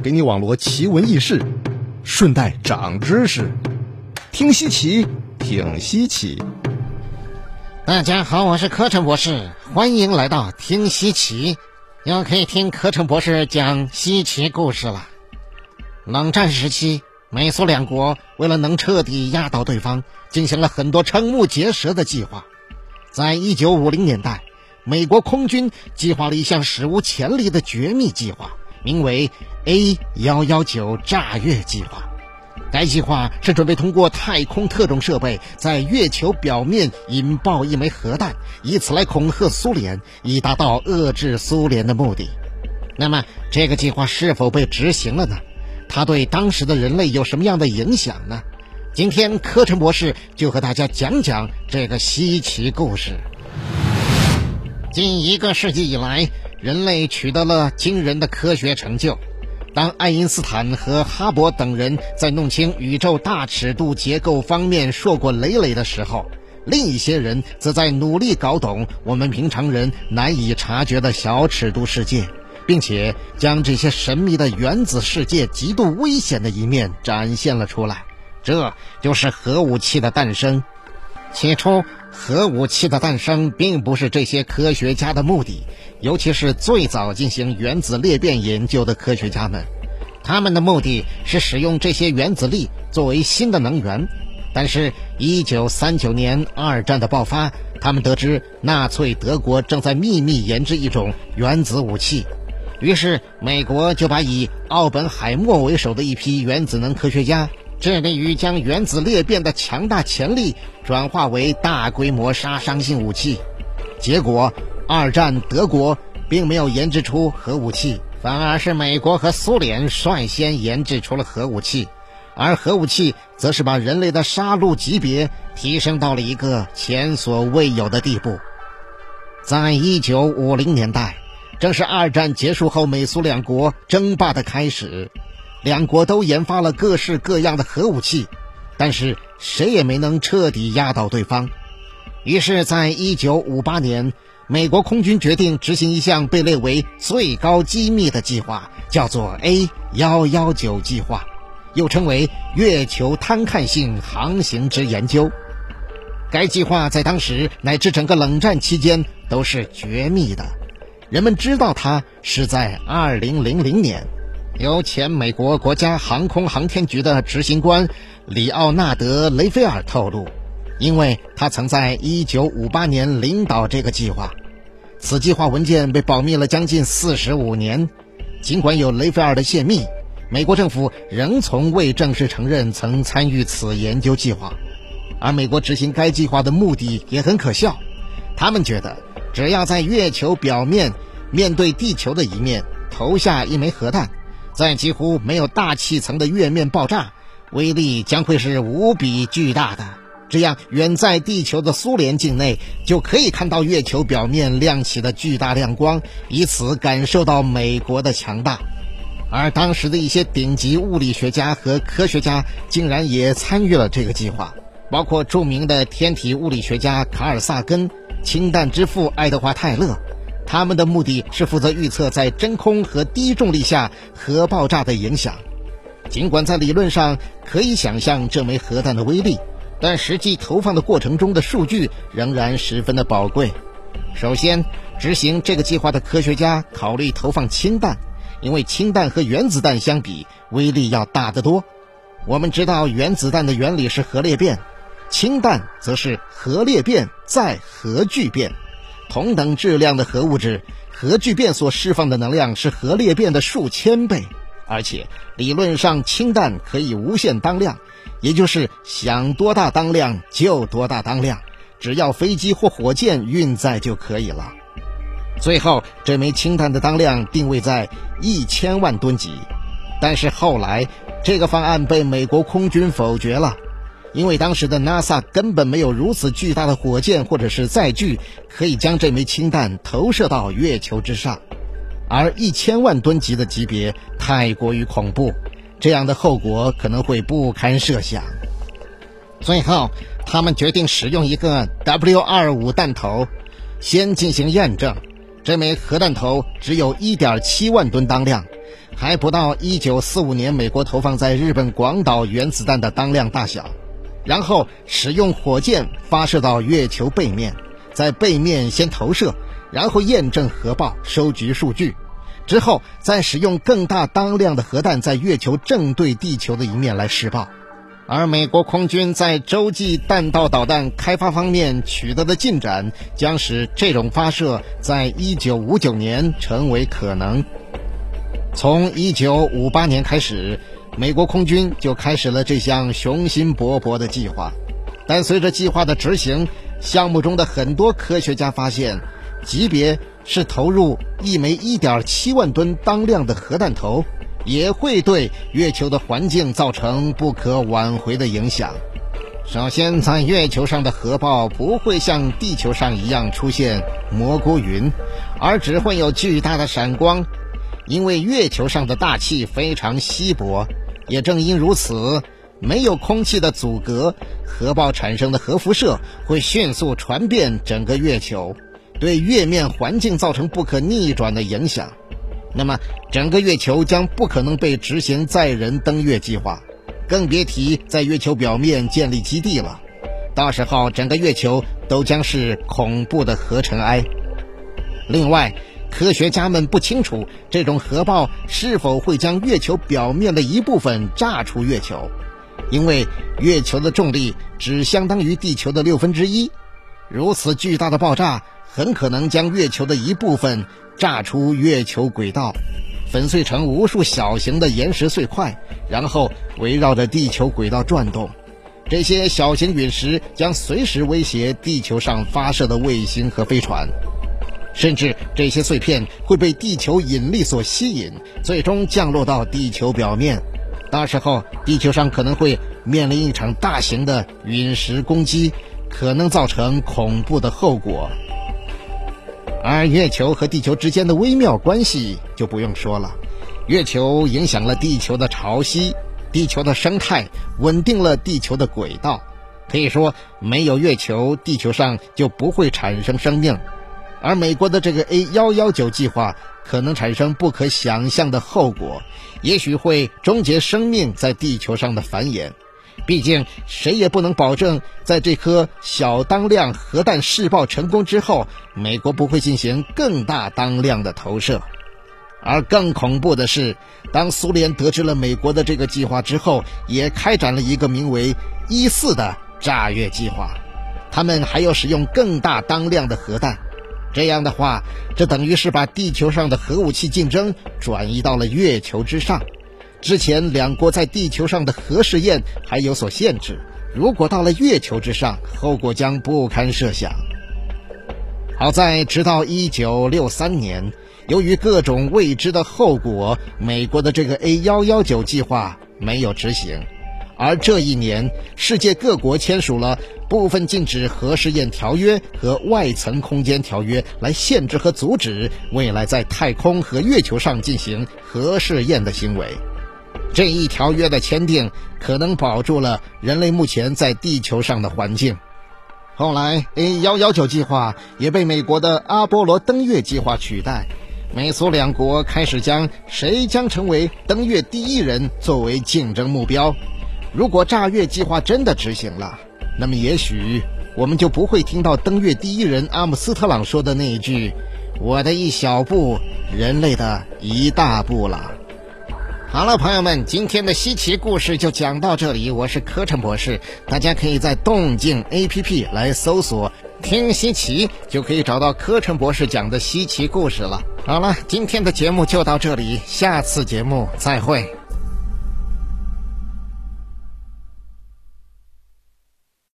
给你网罗奇闻异事，顺带长知识。听稀奇，挺稀奇。大家好，我是柯晨博士，欢迎来到听稀奇，又可以听柯晨博士讲稀奇故事了。冷战时期，美苏两国为了能彻底压倒对方，进行了很多瞠目结舌的计划。在一九五零年代，美国空军计划了一项史无前例的绝密计划。名为 A 幺幺九炸月计划，该计划是准备通过太空特种设备在月球表面引爆一枚核弹，以此来恐吓苏联，以达到遏制苏联的目的。那么，这个计划是否被执行了呢？它对当时的人类有什么样的影响呢？今天，柯晨博士就和大家讲讲这个稀奇故事。近一个世纪以来。人类取得了惊人的科学成就。当爱因斯坦和哈勃等人在弄清宇宙大尺度结构方面硕果累累的时候，另一些人则在努力搞懂我们平常人难以察觉的小尺度世界，并且将这些神秘的原子世界极度危险的一面展现了出来。这就是核武器的诞生。起初，核武器的诞生并不是这些科学家的目的，尤其是最早进行原子裂变研究的科学家们。他们的目的是使用这些原子力作为新的能源。但是，1939年二战的爆发，他们得知纳粹德国正在秘密研制一种原子武器，于是美国就把以奥本海默为首的一批原子能科学家。致力于将原子裂变的强大潜力转化为大规模杀伤性武器，结果，二战德国并没有研制出核武器，反而是美国和苏联率先研制出了核武器，而核武器则是把人类的杀戮级别提升到了一个前所未有的地步。在一九五零年代，正是二战结束后美苏两国争霸的开始。两国都研发了各式各样的核武器，但是谁也没能彻底压倒对方。于是，在一九五八年，美国空军决定执行一项被列为最高机密的计划，叫做 A 幺幺九计划，又称为月球探看性航行之研究。该计划在当时乃至整个冷战期间都是绝密的，人们知道它是在二零零零年。由前美国国家航空航天局的执行官里奥纳德·雷菲尔透露，因为他曾在1958年领导这个计划，此计划文件被保密了将近45年。尽管有雷菲尔的泄密，美国政府仍从未正式承认曾参与此研究计划。而美国执行该计划的目的也很可笑，他们觉得只要在月球表面面对地球的一面投下一枚核弹。在几乎没有大气层的月面爆炸，威力将会是无比巨大的。这样，远在地球的苏联境内就可以看到月球表面亮起的巨大亮光，以此感受到美国的强大。而当时的一些顶级物理学家和科学家竟然也参与了这个计划，包括著名的天体物理学家卡尔·萨根、氢弹之父爱德华·泰勒。他们的目的是负责预测在真空和低重力下核爆炸的影响。尽管在理论上可以想象这枚核弹的威力，但实际投放的过程中的数据仍然十分的宝贵。首先，执行这个计划的科学家考虑投放氢弹，因为氢弹和原子弹相比威力要大得多。我们知道原子弹的原理是核裂变，氢弹则是核裂变再核聚变。同等质量的核物质，核聚变所释放的能量是核裂变的数千倍，而且理论上氢弹可以无限当量，也就是想多大当量就多大当量，只要飞机或火箭运载就可以了。最后，这枚氢弹的当量定位在一千万吨级，但是后来这个方案被美国空军否决了。因为当时的 NASA 根本没有如此巨大的火箭或者是载具，可以将这枚氢弹投射到月球之上，而一千万吨级的级别太过于恐怖，这样的后果可能会不堪设想。最后，他们决定使用一个 W-25 弹头，先进行验证。这枚核弹头只有一点七万吨当量，还不到1945年美国投放在日本广岛原子弹的当量大小，然后使用火箭发射到月球背面，在背面先投射，然后验证核爆，收集数据，之后再使用更大当量的核弹在月球正对地球的一面来试爆。而美国空军在洲际弹道导弹开发方面取得的进展，将使这种发射在一九五九年成为可能。从一九五八年开始，美国空军就开始了这项雄心勃勃的计划。但随着计划的执行，项目中的很多科学家发现，级别是投入一枚1.7万吨当量的核弹头。也会对月球的环境造成不可挽回的影响。首先，在月球上的核爆不会像地球上一样出现蘑菇云，而只会有巨大的闪光，因为月球上的大气非常稀薄。也正因如此，没有空气的阻隔，核爆产生的核辐射会迅速传遍整个月球，对月面环境造成不可逆转的影响。那么，整个月球将不可能被执行载人登月计划，更别提在月球表面建立基地了。到时候，整个月球都将是恐怖的核尘埃。另外，科学家们不清楚这种核爆是否会将月球表面的一部分炸出月球，因为月球的重力只相当于地球的六分之一。如此巨大的爆炸，很可能将月球的一部分。炸出月球轨道，粉碎成无数小型的岩石碎块，然后围绕着地球轨道转动。这些小型陨石将随时威胁地球上发射的卫星和飞船，甚至这些碎片会被地球引力所吸引，最终降落到地球表面。到时候，地球上可能会面临一场大型的陨石攻击，可能造成恐怖的后果。而月球和地球之间的微妙关系就不用说了，月球影响了地球的潮汐，地球的生态稳定了地球的轨道。可以说，没有月球，地球上就不会产生生命。而美国的这个 A 幺幺九计划可能产生不可想象的后果，也许会终结生命在地球上的繁衍。毕竟，谁也不能保证，在这颗小当量核弹试爆成功之后，美国不会进行更大当量的投射。而更恐怖的是，当苏联得知了美国的这个计划之后，也开展了一个名为“一四”的炸月计划。他们还要使用更大当量的核弹。这样的话，这等于是把地球上的核武器竞争转移到了月球之上。之前两国在地球上的核试验还有所限制，如果到了月球之上，后果将不堪设想。好在直到1963年，由于各种未知的后果，美国的这个 A 幺幺九计划没有执行。而这一年，世界各国签署了部分禁止核试验条约和外层空间条约，来限制和阻止未来在太空和月球上进行核试验的行为。这一条约的签订可能保住了人类目前在地球上的环境。后来，A 幺幺九计划也被美国的阿波罗登月计划取代。美苏两国开始将谁将成为登月第一人作为竞争目标。如果炸月计划真的执行了，那么也许我们就不会听到登月第一人阿姆斯特朗说的那一句：“我的一小步，人类的一大步了。”好了，朋友们，今天的稀奇故事就讲到这里。我是柯晨博士，大家可以在动静 APP 来搜索“听稀奇”，就可以找到柯晨博士讲的稀奇故事了。好了，今天的节目就到这里，下次节目再会。